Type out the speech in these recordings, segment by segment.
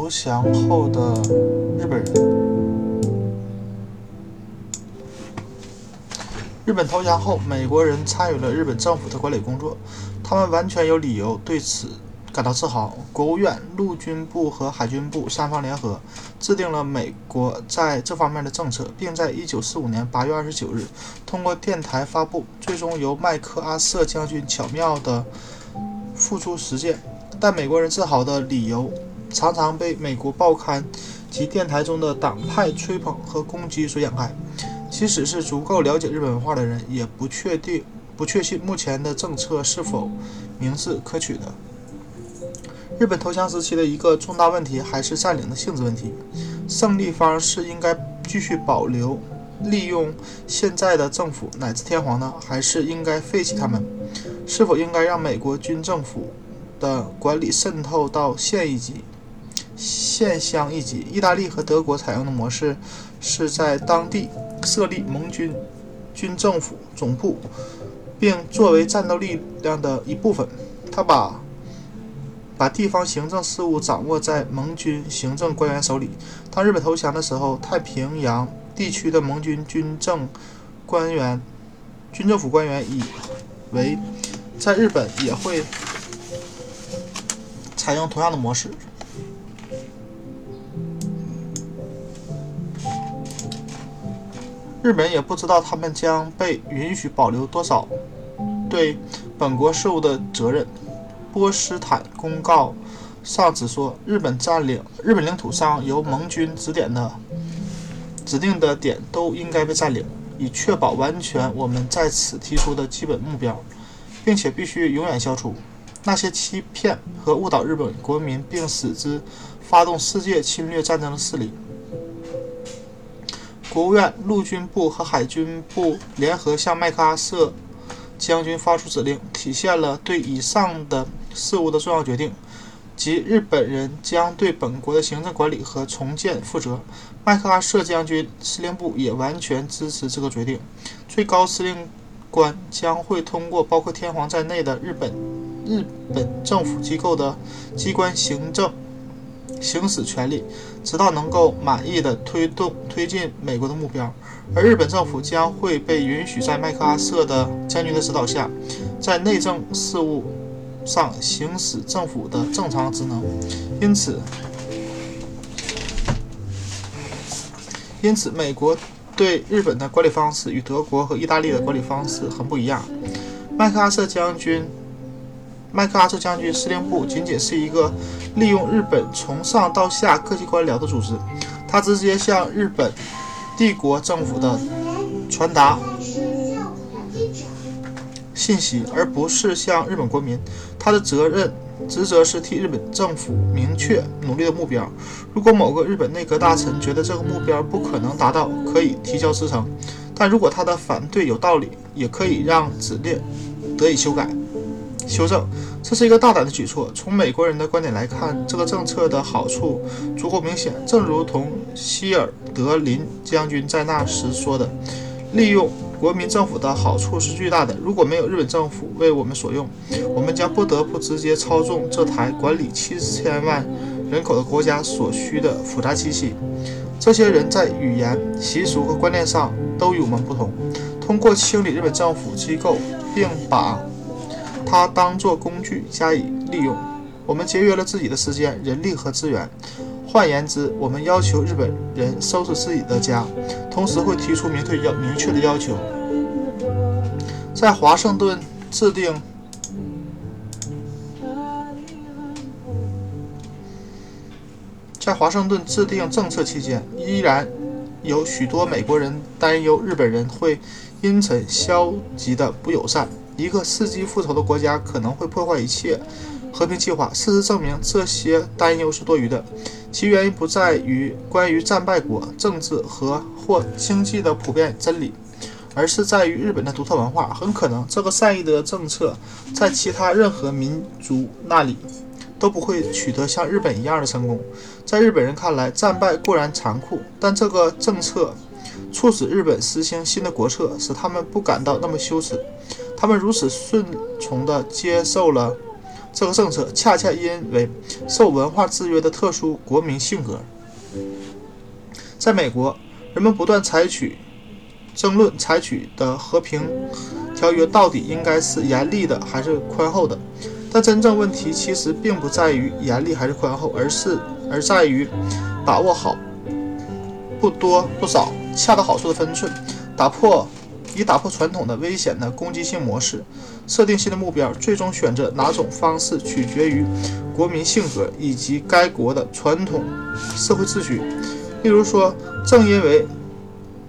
投降后的日本人。日本投降后，美国人参与了日本政府的管理工作，他们完全有理由对此感到自豪。国务院、陆军部和海军部三方联合制定了美国在这方面的政策，并在1945年8月29日通过电台发布，最终由麦克阿瑟将军巧妙地付诸实践。但美国人自豪的理由常常被美国报刊及电台中的党派吹捧和攻击所掩盖。即使是足够了解日本文化的人，也不确定、不确信目前的政策是否明智可取的。日本投降时期的一个重大问题还是占领的性质问题。胜利方是应该继续保留、利用现在的政府乃至天皇呢，还是应该废弃他们？是否应该让美国军政府的管理渗透到县一级、县乡一级？意大利和德国采用的模式是在当地。设立盟军军政府总部，并作为战斗力量的一部分。他把把地方行政事务掌握在盟军行政官员手里。当日本投降的时候，太平洋地区的盟军军政官员、军政府官员以为在日本也会采用同样的模式。日本也不知道他们将被允许保留多少对本国事务的责任。波斯坦公告上只说，日本占领日本领土上由盟军指点的指定的点都应该被占领，以确保完全我们在此提出的基本目标，并且必须永远消除那些欺骗和误导日本国民并使之发动世界侵略战争的势力。国务院、陆军部和海军部联合向麦克阿瑟将军发出指令，体现了对以上的事务的重要决定，即日本人将对本国的行政管理和重建负责。麦克阿瑟将军司令部也完全支持这个决定。最高司令官将会通过包括天皇在内的日本日本政府机构的机关行政。行使权力，直到能够满意的推动推进美国的目标，而日本政府将会被允许在麦克阿瑟的将军的指导下，在内政事务上行使政府的正常职能。因此，因此，美国对日本的管理方式与德国和意大利的管理方式很不一样。麦克阿瑟将军。麦克阿瑟将军司令部仅仅是一个利用日本从上到下各级官僚的组织，他直接向日本帝国政府的传达信息，而不是向日本国民。他的责任职责是替日本政府明确努力的目标。如果某个日本内阁大臣觉得这个目标不可能达到，可以提交辞呈，但如果他的反对有道理，也可以让指令得以修改。修正，这是一个大胆的举措。从美国人的观点来看，这个政策的好处足够明显。正如同希尔德林将军在那时说的：“利用国民政府的好处是巨大的。如果没有日本政府为我们所用，我们将不得不直接操纵这台管理七千万人口的国家所需的复杂机器。这些人在语言、习俗和观念上都与我们不同。通过清理日本政府机构，并把。”它当做工具加以利用，我们节约了自己的时间、人力和资源。换言之，我们要求日本人收拾自己的家，同时会提出明确要明确的要求。在华盛顿制定在华盛顿制定政策期间，依然有许多美国人担忧日本人会因此消极的不友善。一个伺机复仇的国家可能会破坏一切和平计划。事实证明，这些担忧是多余的。其原因不在于关于战败国政治和或经济的普遍真理，而是在于日本的独特文化。很可能，这个善意的政策在其他任何民族那里都不会取得像日本一样的成功。在日本人看来，战败固然残酷，但这个政策促使日本实行新的国策，使他们不感到那么羞耻。他们如此顺从地接受了这个政策恰恰因为受文化制约的特殊国民性格。在美国，人们不断采取争论，采取的和平条约到底应该是严厉的还是宽厚的？但真正问题其实并不在于严厉还是宽厚，而是而在于把握好不多不少、恰到好处的分寸，打破以打破传统的危险的攻击性模式，设定新的目标。最终选择哪种方式，取决于国民性格以及该国的传统社会秩序。例如说，正因为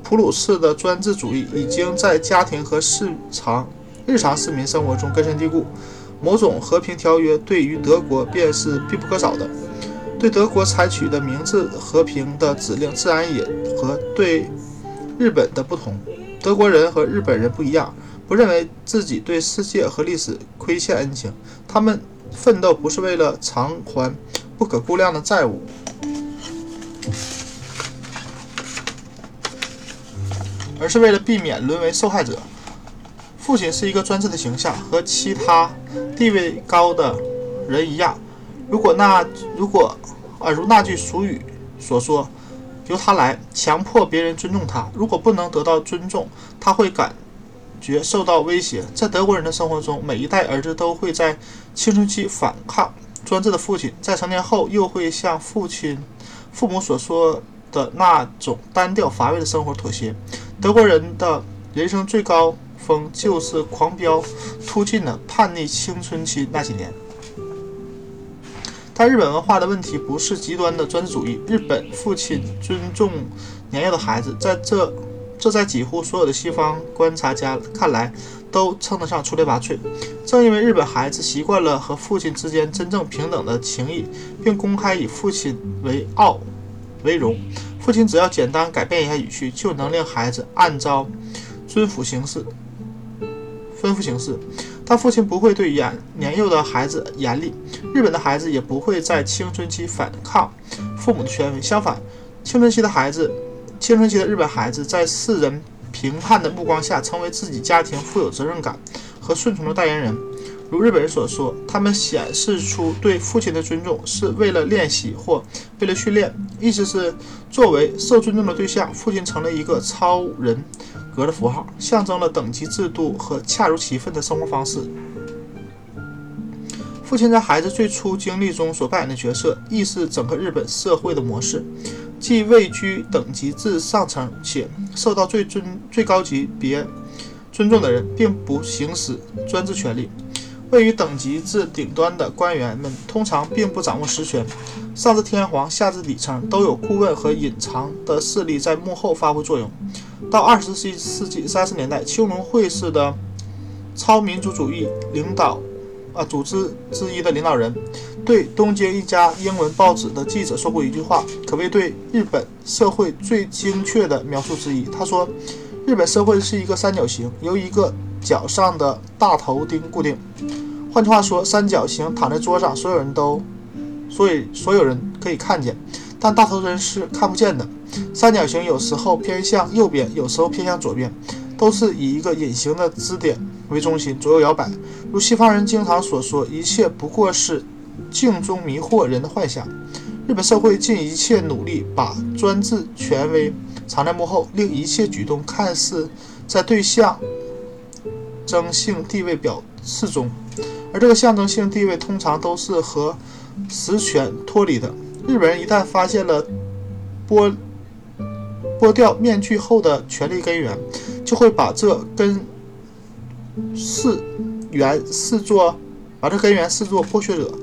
普鲁士的专制主义已经在家庭和市常日常市民生活中根深蒂固。某种和平条约对于德国便是必不可少的。对德国采取的明智和平的指令，自然也和对日本的不同。德国人和日本人不一样，不认为自己对世界和历史亏欠恩情。他们奋斗不是为了偿还不可估量的债务，而是为了避免沦为受害者。父亲是一个专制的形象，和其他地位高的人一样。如果那如果啊，如那句俗语所说，由他来强迫别人尊重他。如果不能得到尊重，他会感觉受到威胁。在德国人的生活中，每一代儿子都会在青春期反抗专制的父亲，在成年后又会向父亲、父母所说的那种单调乏味的生活妥协。德国人的人生最高。峰就是狂飙突进的叛逆青春期那几年，但日本文化的问题不是极端的专制主义。日本父亲尊重年幼的孩子，在这这在几乎所有的西方观察家看来都称得上出类拔萃。正因为日本孩子习惯了和父亲之间真正平等的情谊，并公开以父亲为傲为荣，父亲只要简单改变一下语序，就能令孩子按照尊父行事。吩咐行事，他父亲不会对年年幼的孩子严厉，日本的孩子也不会在青春期反抗父母的权威。相反，青春期的孩子，青春期的日本孩子在世人评判的目光下，成为自己家庭富有责任感和顺从的代言人。如日本人所说，他们显示出对父亲的尊重是为了练习或为了训练，意思是作为受尊重的对象，父亲成了一个超人。格的符号象征了等级制度和恰如其分的生活方式。父亲在孩子最初经历中所扮演的角色，亦是整个日本社会的模式，即位居等级制上层且受到最尊最高级别尊重的人，并不行使专制权力。位于等级制顶端的官员们通常并不掌握实权，上至天皇，下至底层，都有顾问和隐藏的势力在幕后发挥作用。到二十世纪三十年代，青龙会式的超民族主义领导啊组织之一的领导人，对东京一家英文报纸的记者说过一句话，可谓对日本社会最精确的描述之一。他说：“日本社会是一个三角形，由一个角上的大头钉固定。换句话说，三角形躺在桌上，所有人都，所以所有人可以看见，但大头钉是看不见的。”三角形有时候偏向右边，有时候偏向左边，都是以一个隐形的支点为中心左右摇摆。如西方人经常所说，一切不过是镜中迷惑人的幻想。日本社会尽一切努力把专制权威藏在幕后，令一切举动看似在对象征性地位表示中，而这个象征性地位通常都是和实权脱离的。日本人一旦发现了剥 剥掉面具后的权力根源，就会把这根视源视作把这根源视作剥削者，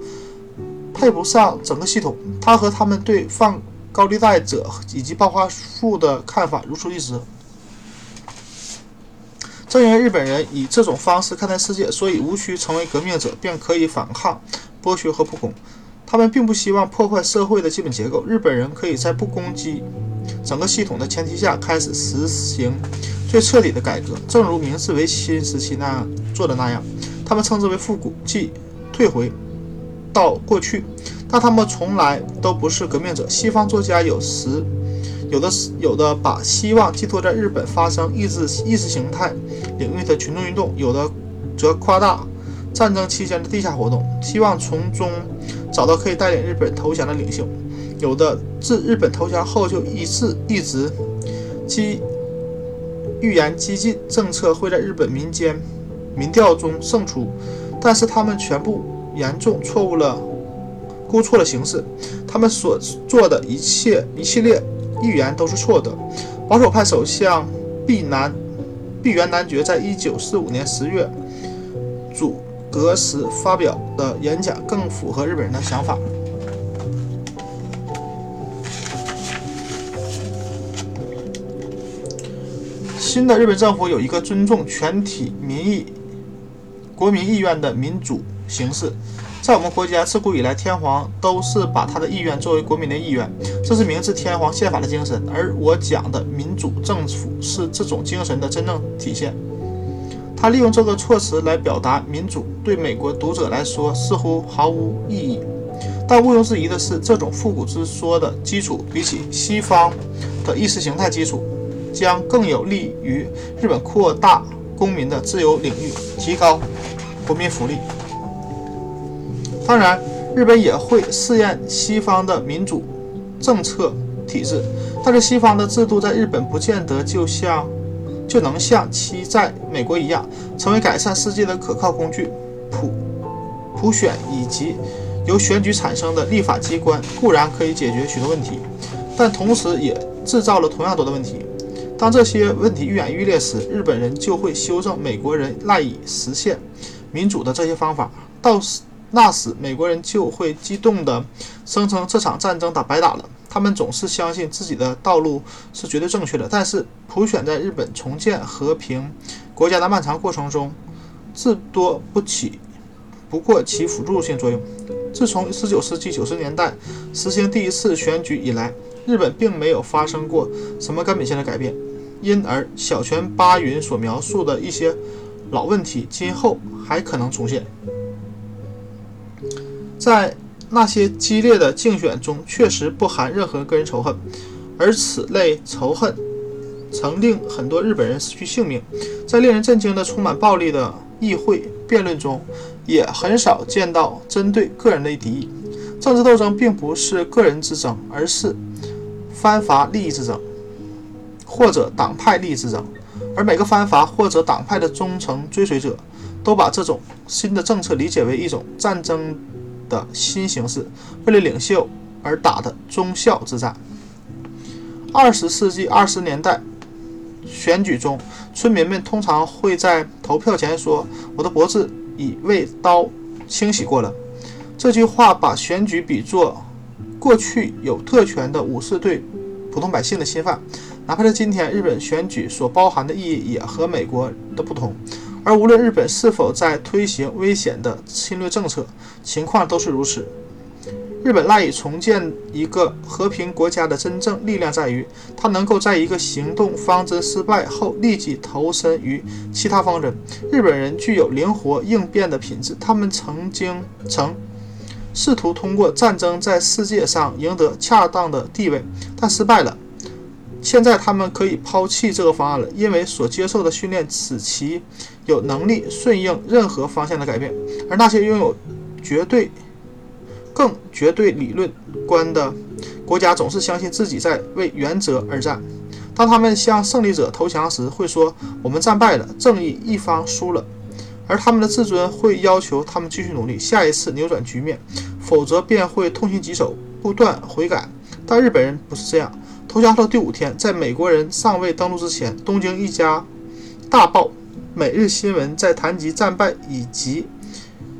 配不上整个系统。他和他们对放高利贷者以及暴发户的看法如出一辙。正因为日本人以这种方式看待世界，所以无需成为革命者便可以反抗剥削和不公。他们并不希望破坏社会的基本结构。日本人可以在不攻击。整个系统的前提下开始实行最彻底的改革，正如明治维新时期那样做的那样，他们称之为复古，即退回到过去。但他们从来都不是革命者。西方作家有时有的有的把希望寄托在日本发生意识意识形态领域的群众运动，有的则夸大战争期间的地下活动，希望从中找到可以带领日本投降的领袖。有的自日本投降后就一直一直激预言激进政策会在日本民间民调中胜出，但是他们全部严重错误了，估错了形势。他们所做的一切一系列预言都是错的。保守派首相毕南毕原男爵在一九四五年十月主格时发表的演讲更符合日本人的想法。新的日本政府有一个尊重全体民意、国民意愿的民主形式。在我们国家，自古以来，天皇都是把他的意愿作为国民的意愿，这是明治天皇宪法的精神。而我讲的民主政府是这种精神的真正体现。他利用这个措辞来表达民主，对美国读者来说似乎毫无意义。但毋庸置疑的是，这种复古之说的基础，比起西方的意识形态基础，将更有利于日本扩大公民的自由领域，提高国民福利。当然，日本也会试验西方的民主政策体制，但是西方的制度在日本不见得就像就能像其在美国一样，成为改善世界的可靠工具。普普选以及由选举产生的立法机关固然可以解决许多问题，但同时也制造了同样多的问题。当这些问题愈演愈烈时，日本人就会修正美国人赖以实现民主的这些方法，到时。那时，美国人就会激动地声称这场战争打白打了。他们总是相信自己的道路是绝对正确的。但是，普选在日本重建和平国家的漫长过程中，至多不起，不过起辅助性作用。自从19世纪90年代实行第一次选举以来，日本并没有发生过什么根本性的改变。因而，小泉八云所描述的一些老问题，今后还可能出现。在那些激烈的竞选中，确实不含任何个人仇恨，而此类仇恨曾令很多日本人失去性命。在令人震惊的充满暴力的议会辩论中，也很少见到针对个人的敌意。政治斗争并不是个人之争，而是藩阀利益之争，或者党派利益之争。而每个藩阀或者党派的忠诚追随者，都把这种新的政策理解为一种战争。的新形式，为了领袖而打的忠孝之战。二十世纪二十年代选举中，村民们通常会在投票前说：“我的脖子已为刀清洗过了。”这句话把选举比作过去有特权的武士对普通百姓的侵犯。哪怕在今天，日本选举所包含的意义也和美国的不同。而无论日本是否在推行危险的侵略政策，情况都是如此。日本赖以重建一个和平国家的真正力量在于，它能够在一个行动方针失败后立即投身于其他方针。日本人具有灵活应变的品质，他们曾经曾试图通过战争在世界上赢得恰当的地位，但失败了。现在他们可以抛弃这个方案了，因为所接受的训练使其有能力顺应任何方向的改变。而那些拥有绝对、更绝对理论观的国家，总是相信自己在为原则而战。当他们向胜利者投降时，会说：“我们战败了，正义一方输了。”而他们的自尊会要求他们继续努力，下一次扭转局面，否则便会痛心疾首，不断悔改。但日本人不是这样。投降后第五天，在美国人尚未登陆之前，东京一家大报《每日新闻》在谈及战败以及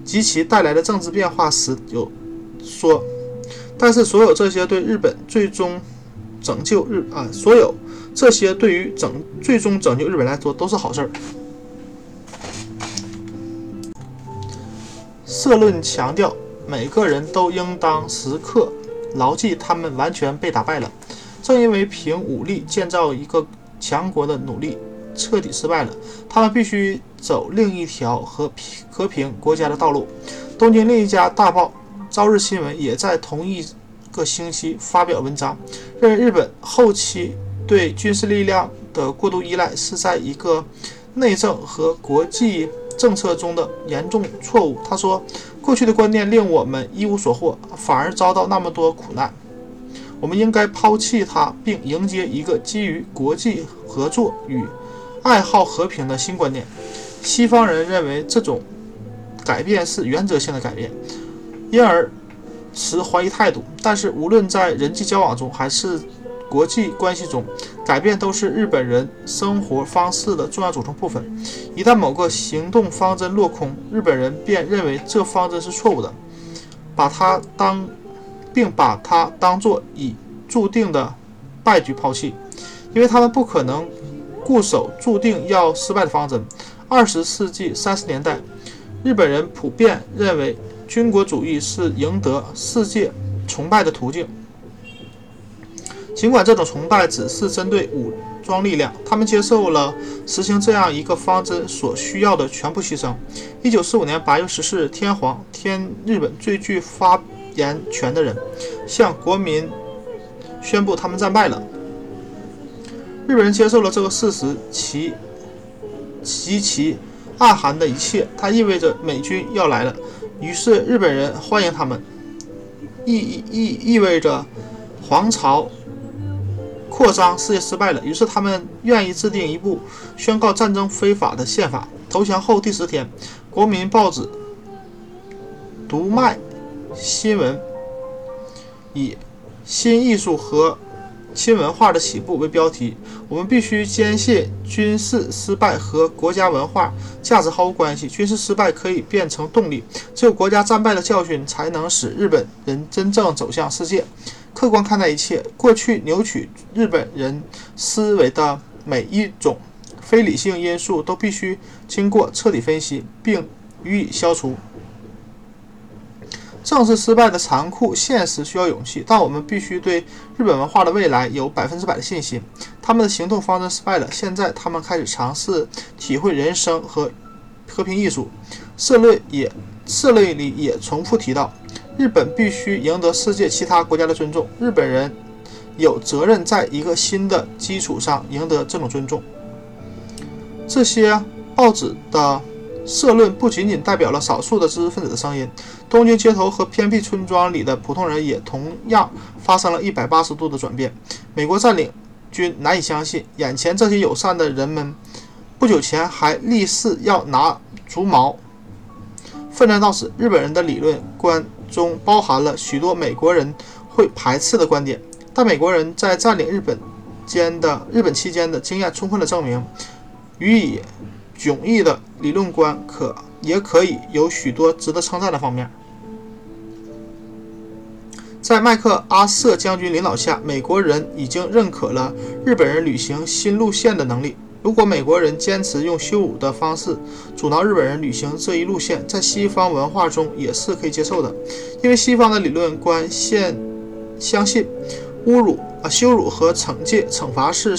及其带来的政治变化时有说：“但是所有这些对日本最终拯救日啊，所有这些对于整最终拯救日本来说都是好事儿。”社论强调，每个人都应当时刻牢记，他们完全被打败了。正因为凭武力建造一个强国的努力彻底失败了，他们必须走另一条和平和平国家的道路。东京另一家大报《朝日新闻》也在同一个星期发表文章，认为日本后期对军事力量的过度依赖是在一个内政和国际政策中的严重错误。他说：“过去的观念令我们一无所获，反而遭到那么多苦难。我们应该抛弃它，并迎接一个基于国际合作与爱好和平的新观念。”西方人认为这种改变是原则性的改变，因而持怀疑态度。但是，无论在人际交往中还是国际关系中，改变都是日本人生活方式的重要组成部分。一旦某个行动方针落空，日本人便认为这方针是错误的，把它当，并把它当作已注定的败局抛弃，因为他们不可能固守注定要失败的方针。二十世纪三十年代，日本人普遍认为军国主义是赢得世界崇拜的途径。尽管这种崇拜只是针对武装力量，他们接受了实行这样一个方针所需要的全部牺牲。一九四五年八月十四日，天皇天日本最具发言权的人向国民宣布他们战败了。日本人接受了这个事实，其极其暗含的一切，它意味着美军要来了。于是日本人欢迎他们，意意意味着皇朝。扩张事业失败了，于是他们愿意制定一部宣告战争非法的宪法。投降后第十天，国民报纸《读卖新闻》以“新艺术和新文化的起步”为标题。我们必须坚信军事失败和国家文化价值毫无关系。军事失败可以变成动力，只有国家战败的教训才能使日本人真正走向世界。客观看待一切，过去扭曲日本人思维的每一种非理性因素都必须经过彻底分析并予以消除。政治失败的残酷现实需要勇气，但我们必须对日本文化的未来有百分之百的信心。他们的行动方针失败了，现在他们开始尝试体会人生和和平艺术。社论也社论里也重复提到。日本必须赢得世界其他国家的尊重。日本人有责任在一个新的基础上赢得这种尊重。这些报纸的社论不仅仅代表了少数的知识分子的声音，东京街头和偏僻村庄里的普通人也同样发生了一百八十度的转变。美国占领军难以相信，眼前这些友善的人们不久前还立誓要拿竹矛奋战到死。日本人的理论观。中包含了许多美国人会排斥的观点，但美国人在占领日本间的日本期间的经验充分的证明，予以迥异的理论观可也可以有许多值得称赞的方面。在麦克阿瑟将军领导下，美国人已经认可了日本人履行新路线的能力。如果美国人坚持用羞辱的方式阻挠日本人履行这一路线，在西方文化中也是可以接受的，因为西方的理论观现相信侮辱、啊羞辱和惩戒、惩罚是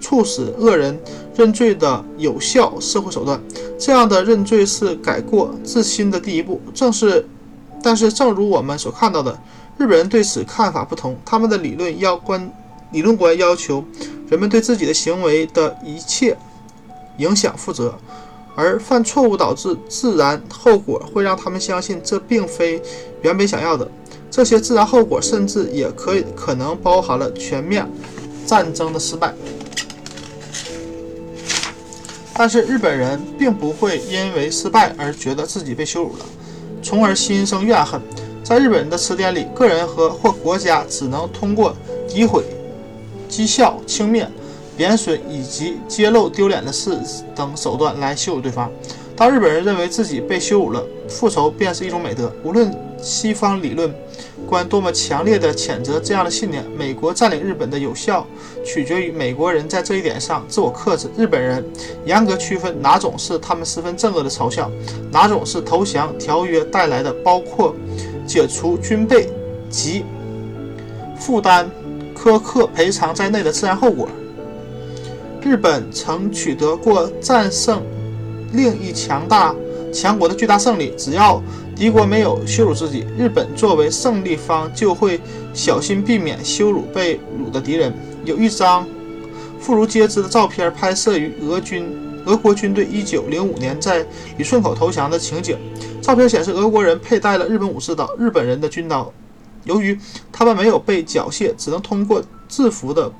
促使恶人认罪的有效社会手段。这样的认罪是改过自新的第一步。正是，但是正如我们所看到的，日本人对此看法不同，他们的理论要观理论观要求。人们对自己的行为的一切影响负责，而犯错误导致自然后果会让他们相信这并非原本想要的。这些自然后果甚至也可以可能包含了全面战争的失败。但是日本人并不会因为失败而觉得自己被羞辱了，从而心生怨恨。在日本人的词典里，个人和或国家只能通过诋毁。讥笑、轻蔑、贬损以及揭露丢脸的事等手段来羞辱对方。当日本人认为自己被羞辱了，复仇便是一种美德。无论西方理论观多么强烈的谴责这样的信念，美国占领日本的有效取决于美国人在这一点上自我克制。日本人严格区分哪种是他们十分憎恶的嘲笑，哪种是投降条约带来的，包括解除军备及负担。苛刻赔偿在内的自然后果。日本曾取得过战胜另一强大强国的巨大胜利，只要敌国没有羞辱自己，日本作为胜利方就会小心避免羞辱被辱的敌人。有一张妇孺皆知的照片拍摄于俄军俄国军队1905年在旅顺口投降的情景。照片显示，俄国人佩戴了日本武士刀、日本人的军刀。由于他们没有被缴械，只能通过制服的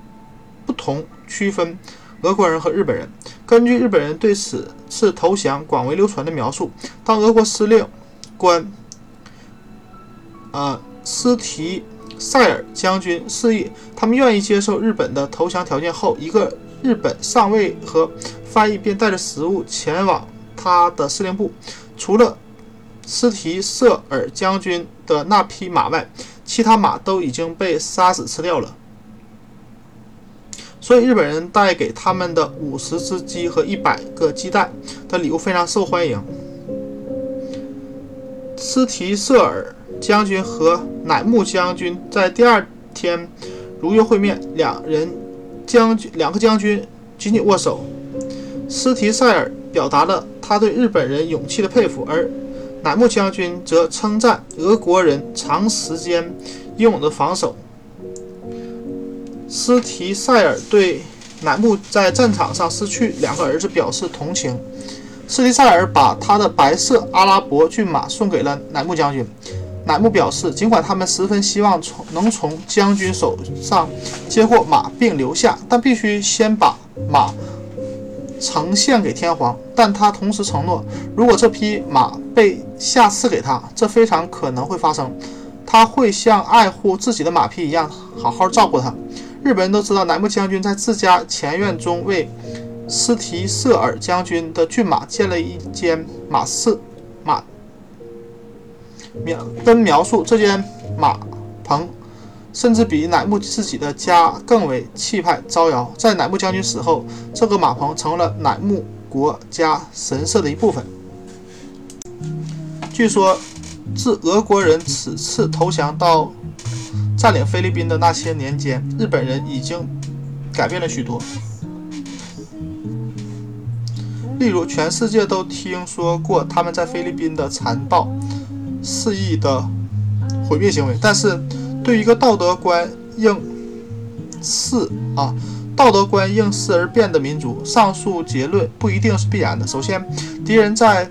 不同区分俄国人和日本人。根据日本人对此次投降广为流传的描述，当俄国司令官，呃，斯提塞尔将军示意他们愿意接受日本的投降条件后，一个日本上尉和翻译便带着食物前往他的司令部。除了斯提瑟尔将军的那匹马外，其他马都已经被杀死吃掉了。所以日本人带给他们的五十只鸡和一百个鸡蛋的礼物非常受欢迎。斯提瑟尔将军和乃木将军在第二天如约会面，两人将军两个将军紧紧握手。斯提塞尔表达了他对日本人勇气的佩服，而乃木将军则称赞俄国人长时间英勇的防守。斯提塞尔对乃木在战场上失去两个儿子表示同情。斯提塞尔把他的白色阿拉伯骏马送给了乃木将军。乃木表示，尽管他们十分希望从能从将军手上接过马并留下，但必须先把马呈现给天皇。但他同时承诺，如果这匹马被下赐给他，这非常可能会发生，他会像爱护自己的马匹一样好好照顾它。日本人都知道，乃木将军在自家前院中为斯提瑟尔将军的骏马建了一间马室。马描跟描述这间马棚，甚至比乃木自己的家更为气派招摇。在乃木将军死后，这个马棚成了乃木国家神社的一部分。据说，自俄国人此次投降到。占领菲律宾的那些年间，日本人已经改变了许多。例如，全世界都听说过他们在菲律宾的残暴、肆意的毁灭行为。但是，对于一个道德观应势啊，道德观应势而变的民族，上述结论不一定是必然的。首先，敌人在。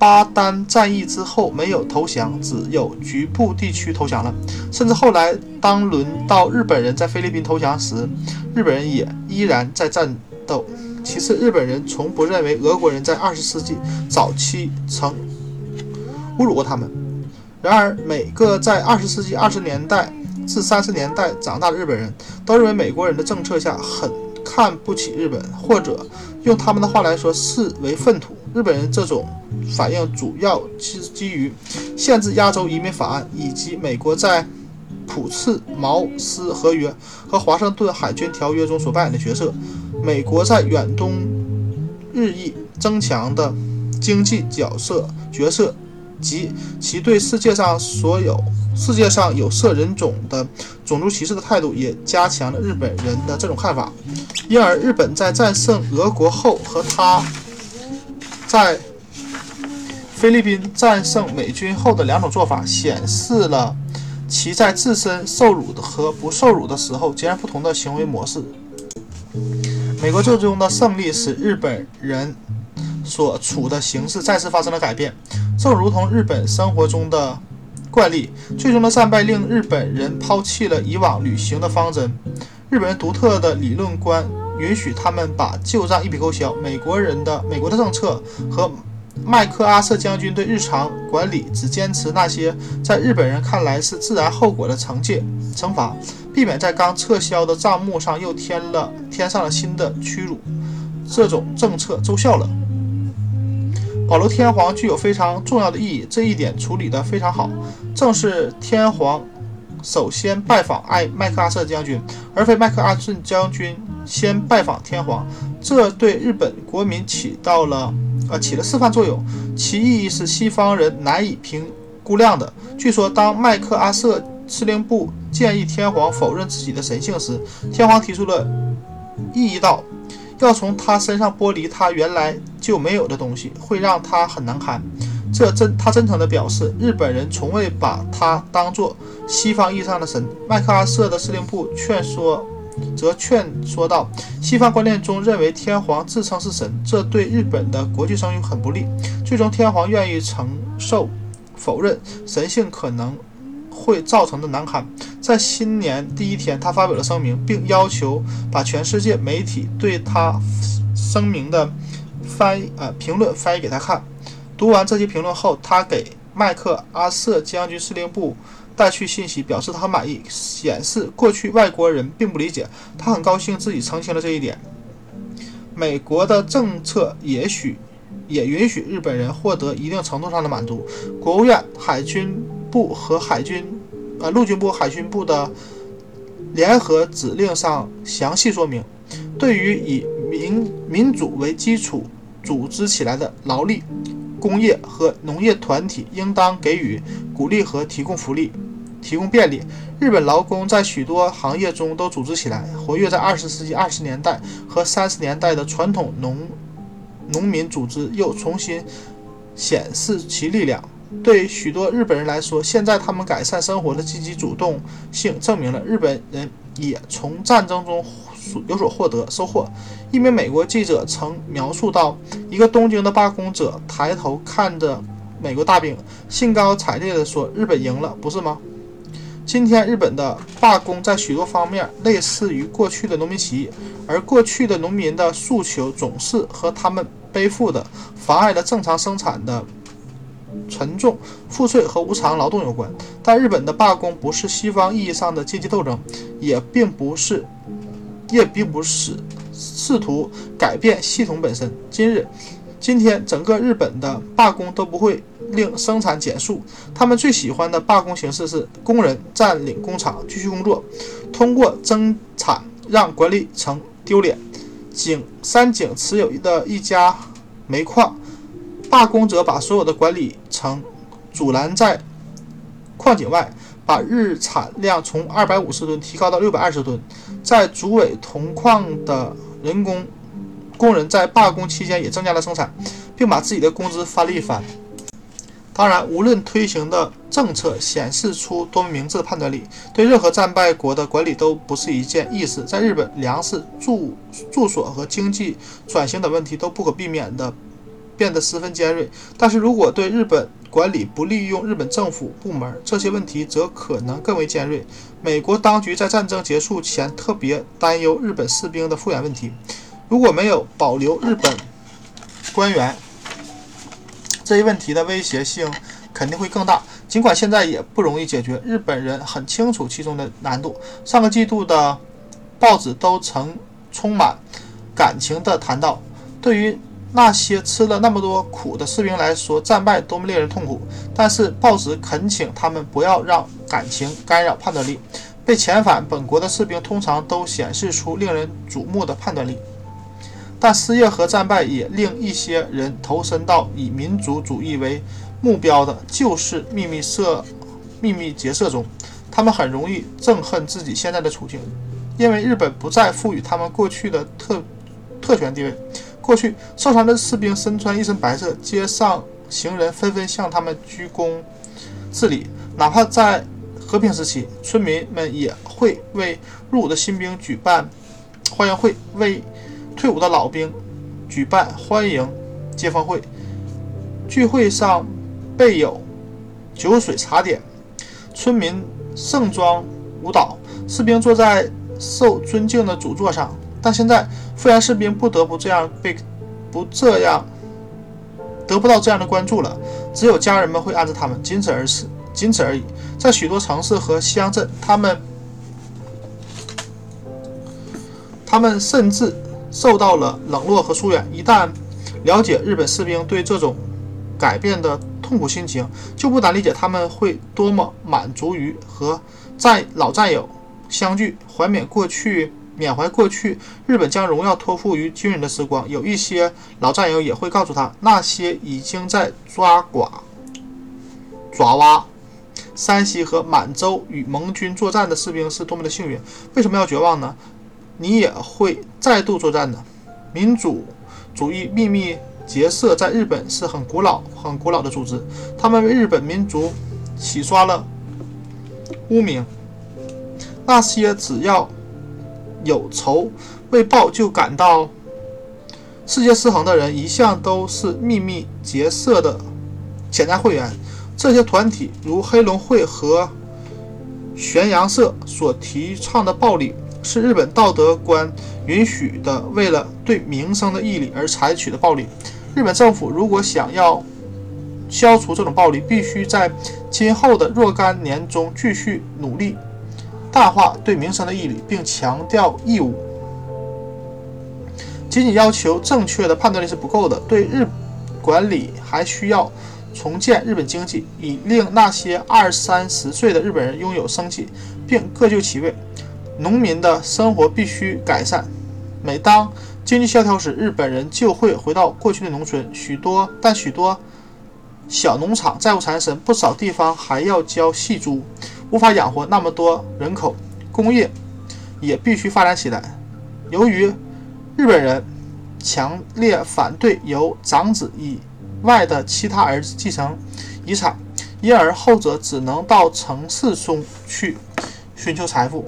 巴丹战役之后没有投降，只有局部地区投降了。甚至后来，当轮到日本人在菲律宾投降时，日本人也依然在战斗。其次，日本人从不认为俄国人在二十世纪早期曾侮辱过他们。然而，每个在二十世纪二十年代至三十年代长大的日本人都认为美国人的政策下很看不起日本，或者用他们的话来说，视为粪土。日本人这种反应主要是基于限制亚洲移民法案，以及美国在普茨茅斯合约和华盛顿海军条约中所扮演的角色。美国在远东日益增强的经济角色角色及其对世界上所有世界上有色人种的种族歧视的态度，也加强了日本人的这种看法。因而，日本在战胜俄国后和他。在菲律宾战胜美军后的两种做法，显示了其在自身受辱的和不受辱的时候截然不同的行为模式。美国最终的胜利使日本人所处的形势再次发生了改变，正如同日本生活中的惯例。最终的战败令日本人抛弃了以往旅行的方针。日本人独特的理论观。允许他们把旧账一笔勾销。美国人的美国的政策和麦克阿瑟将军对日常管理只坚持那些在日本人看来是自然后果的惩戒惩罚，避免在刚撤销的账目上又添了添上了新的屈辱。这种政策奏效了。保罗天皇具有非常重要的意义，这一点处理得非常好。正是天皇首先拜访艾麦克阿瑟将军，而非麦克阿瑟将军。先拜访天皇，这对日本国民起到了呃起了示范作用，其意义是西方人难以评估量的。据说，当麦克阿瑟司令部建议天皇否认自己的神性时，天皇提出了异议道：要从他身上剥离他原来就没有的东西，会让他很难堪。这真他真诚地表示，日本人从未把他当作西方意义上的神。麦克阿瑟的司令部劝说。则劝说道：“西方观念中认为天皇自称是神，这对日本的国际声誉很不利。最终，天皇愿意承受否认神性可能会造成的难堪。在新年第一天，他发表了声明，并要求把全世界媒体对他声明的翻呃评论翻译给他看。读完这些评论后，他给麦克阿瑟将军司令部。”带去信息，表示他很满意，显示过去外国人并不理解他，很高兴自己澄清了这一点。美国的政策也许也允许日本人获得一定程度上的满足。国务院、海军部和海军，呃，陆军部、海军部的联合指令上详细说明，对于以民民主为基础组织起来的劳力、工业和农业团体，应当给予鼓励和提供福利。提供便利。日本劳工在许多行业中都组织起来，活跃在二十世纪二十年代和三十年代的传统农农民组织又重新显示其力量。对许多日本人来说，现在他们改善生活的积极主动性证明了日本人也从战争中有所获得收获。一名美国记者曾描述到：一个东京的罢工者抬头看着美国大兵，兴高采烈地说：“日本赢了，不是吗？”今天，日本的罢工在许多方面类似于过去的农民起义，而过去的农民的诉求总是和他们背负的妨碍了正常生产的沉重赋税和无偿劳动有关。但日本的罢工不是西方意义上的阶级斗争，也并不是，也并不是试图改变系统本身。今日。今天，整个日本的罢工都不会令生产减速。他们最喜欢的罢工形式是工人占领工厂继续工作，通过增产让管理层丢脸。井山井持有的一家煤矿，罢工者把所有的管理层阻拦在矿井外，把日产量从二百五十吨提高到六百二十吨。在竹尾铜矿的人工。工人在罢工期间也增加了生产，并把自己的工资翻了一番。当然，无论推行的政策显示出多么明智的判断力，对任何战败国的管理都不是一件易事。在日本，粮食、住住所和经济转型等问题都不可避免地变得十分尖锐。但是如果对日本管理不利用日本政府部门，这些问题则可能更为尖锐。美国当局在战争结束前特别担忧日本士兵的复员问题。如果没有保留日本官员，这一问题的威胁性肯定会更大。尽管现在也不容易解决，日本人很清楚其中的难度。上个季度的报纸都曾充满感情地谈到，对于那些吃了那么多苦的士兵来说，战败多么令人痛苦。但是报纸恳请他们不要让感情干扰判断力。被遣返本国的士兵通常都显示出令人瞩目的判断力。但失业和战败也令一些人投身到以民族主义为目标的旧式秘密社、秘密结社中。他们很容易憎恨自己现在的处境，因为日本不再赋予他们过去的特特权地位。过去，受伤的士兵身穿一身白色，街上行人纷纷向他们鞠躬致礼。哪怕在和平时期，村民们也会为入伍的新兵举办欢迎会，为。退伍的老兵举办欢迎接风会，聚会上备有酒水茶点，村民盛装舞蹈，士兵坐在受尊敬的主座上。但现在复员士兵不得不这样被不这样得不到这样的关注了，只有家人们会安置他们，仅此而此，仅此而已。在许多城市和乡镇，他们他们甚至。受到了冷落和疏远。一旦了解日本士兵对这种改变的痛苦心情，就不难理解他们会多么满足于和战老战友相聚，怀缅过去，缅怀过去日本将荣耀托付于军人的时光。有一些老战友也会告诉他，那些已经在抓寡、爪哇、山西和满洲与盟军作战的士兵是多么的幸运。为什么要绝望呢？你也会再度作战的。民主主义秘密结社在日本是很古老、很古老的组织，他们为日本民族洗刷了污名。那些只要有仇未报就感到世界失衡的人，一向都是秘密结社的潜在会员。这些团体如黑龙会和玄阳社所提倡的暴力，是日本道德观允许的，为了对民生的义理而采取的暴力。日本政府如果想要消除这种暴力，必须在今后的若干年中继续努力，淡化对民生的义理，并强调义务。仅仅要求正确的判断力是不够的，对日管理还需要。重建日本经济，以令那些二三十岁的日本人拥有生气，并各就其位。农民的生活必须改善。每当经济萧条时，日本人就会回到过去的农村。许多，但许多小农场债务缠身，不少地方还要交细租，无法养活那么多人口。工业也必须发展起来。由于日本人强烈反对由长子以外的其他儿子继承遗产，因而后者只能到城市中去寻求财富。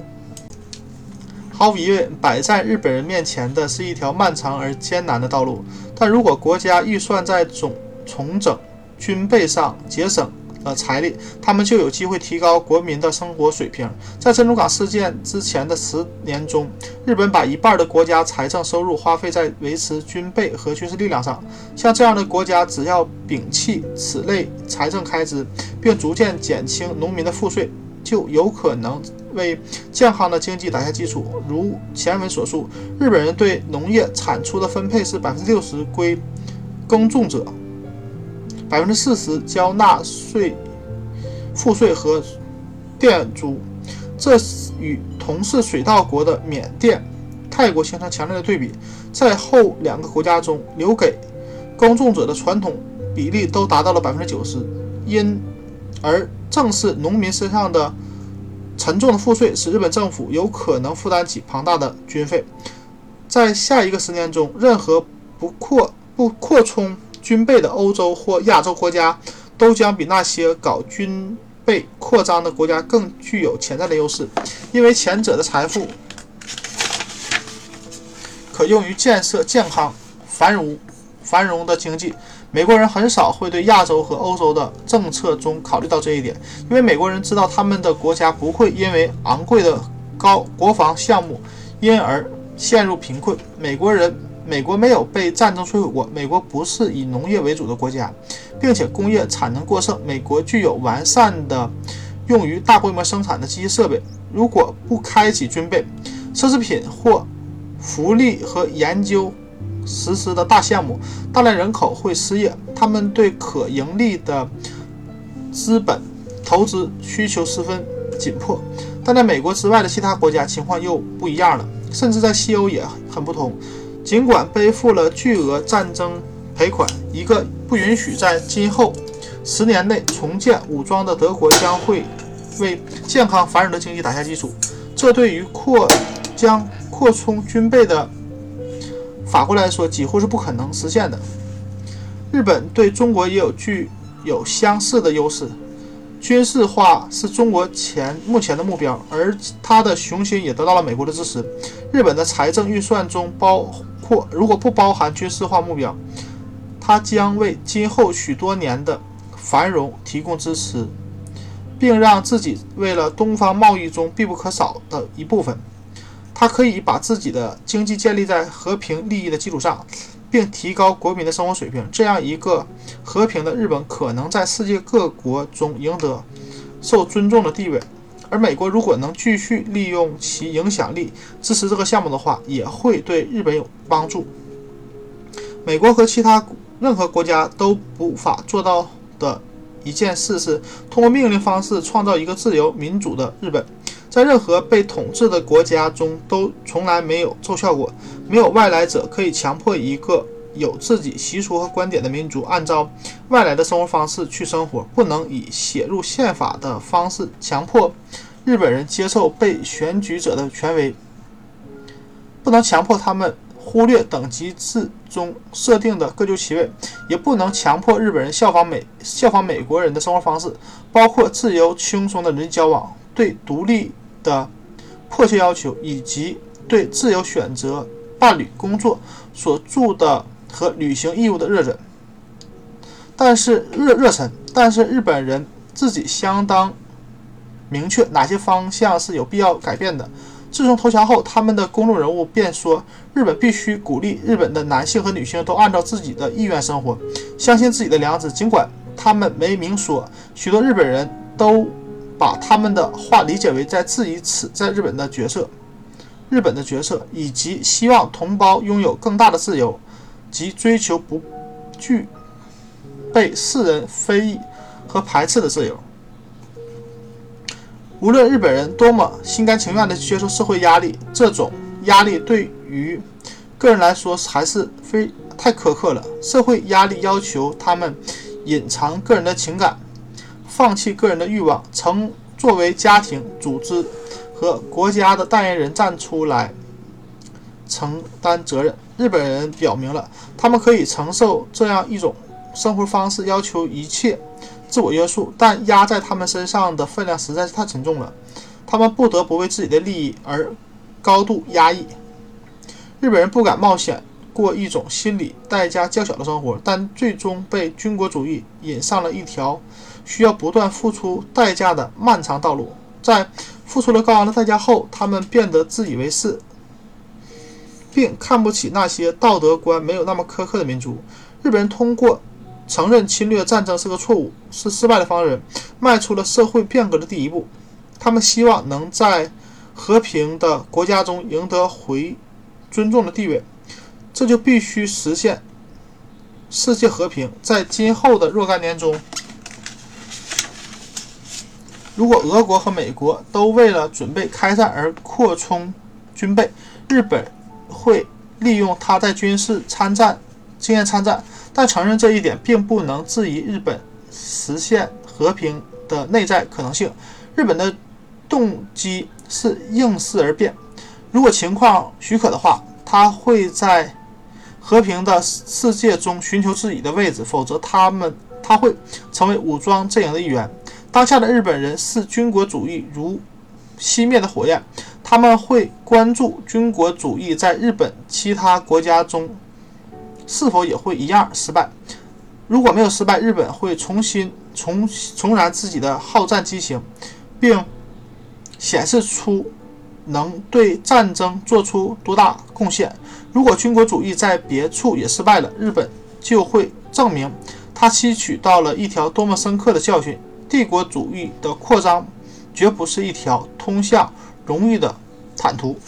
毫无疑问，摆在日本人面前的是一条漫长而艰难的道路。但如果国家预算在总重整军备上节省，了，财力，他们就有机会提高国民的生活水平。在珍珠港事件之前的十年中，日本把一半的国家财政收入花费在维持军备和军事力量上。像这样的国家，只要摒弃此类财政开支，并逐渐减轻农民的赋税，就有可能为健康的经济打下基础。如前文所述，日本人对农业产出的分配是百分之六十归耕种者。百分之四十交纳税、赋税和佃租，这与同是水稻国的缅甸、泰国形成强烈的对比。在后两个国家中，留给耕种者的传统比例都达到了百分之九十，因而正是农民身上的沉重的赋税，使日本政府有可能负担起庞大的军费。在下一个十年中，任何不扩不扩充。军备的欧洲或亚洲国家，都将比那些搞军备扩张的国家更具有潜在的优势，因为前者的财富可用于建设健康、繁荣、繁荣的经济。美国人很少会对亚洲和欧洲的政策中考虑到这一点，因为美国人知道他们的国家不会因为昂贵的高国防项目因而陷入贫困。美国人。美国没有被战争摧毁过。美国不是以农业为主的国家，并且工业产能过剩。美国具有完善的用于大规模生产的机器设备。如果不开启军备、奢侈品或福利和研究实施的大项目，大量人口会失业。他们对可盈利的资本投资需求十分紧迫。但在美国之外的其他国家情况又不一样了，甚至在西欧也很不同。尽管背负了巨额战争赔款，一个不允许在今后十年内重建武装的德国将会为健康繁荣的经济打下基础。这对于扩将扩充军备的法国来说几乎是不可能实现的。日本对中国也有具有相似的优势，军事化是中国前目前的目标，而它的雄心也得到了美国的支持。日本的财政预算中包。括如果不包含军事化目标，它将为今后许多年的繁荣提供支持，并让自己为了东方贸易中必不可少的一部分。它可以把自己的经济建立在和平利益的基础上，并提高国民的生活水平。这样一个和平的日本可能在世界各国中赢得受尊重的地位。而美国如果能继续利用其影响力支持这个项目的话，也会对日本有帮助。美国和其他任何国家都无法做到的一件事是，通过命令方式创造一个自由民主的日本。在任何被统治的国家中，都从来没有奏效过。没有外来者可以强迫一个。有自己习俗和观点的民族，按照外来的生活方式去生活，不能以写入宪法的方式强迫日本人接受被选举者的权威，不能强迫他们忽略等级制中设定的各就其位，也不能强迫日本人效仿美效仿美国人的生活方式，包括自由轻松的人际交往、对独立的迫切要求以及对自由选择伴侣、工作、所住的和履行义务的热忱。但是热热忱，但是日本人自己相当明确哪些方向是有必要改变的。自从投降后，他们的公众人物便说，日本必须鼓励日本的男性和女性都按照自己的意愿生活，相信自己的良知。尽管他们没明说，许多日本人都把他们的话理解为在质疑此在日本的角色。日本的角色，以及希望同胞拥有更大的自由，及追求不具被世人非议和排斥的自由。无论日本人多么心甘情愿地接受社会压力，这种压力对于个人来说还是非太苛刻了。社会压力要求他们隐藏个人的情感，放弃个人的欲望，曾作为家庭组织。和国家的代言人站出来承担责任。日本人表明了他们可以承受这样一种生活方式，要求一切自我约束，但压在他们身上的分量实在是太沉重了。他们不得不为自己的利益而高度压抑。日本人不敢冒险过一种心理代价较小的生活，但最终被军国主义引上了一条需要不断付出代价的漫长道路。在付出了高昂的代价后，他们变得自以为是，并看不起那些道德观没有那么苛刻的民族。日本人通过承认侵略战争是个错误、是失败的方人，迈出了社会变革的第一步。他们希望能在和平的国家中赢得回尊重的地位，这就必须实现世界和平。在今后的若干年中。如果俄国和美国都为了准备开战而扩充军备，日本会利用他在军事参战经验参战，但承认这一点并不能质疑日本实现和平的内在可能性。日本的动机是应势而变，如果情况许可的话，他会在和平的世界中寻求自己的位置；否则，他们他会成为武装阵营的一员。当下的日本人视军国主义如熄灭的火焰，他们会关注军国主义在日本其他国家中是否也会一样失败。如果没有失败，日本会重新重重燃自己的好战激情，并显示出能对战争做出多大贡献。如果军国主义在别处也失败了，日本就会证明他吸取到了一条多么深刻的教训。帝国主义的扩张绝不是一条通向荣誉的坦途。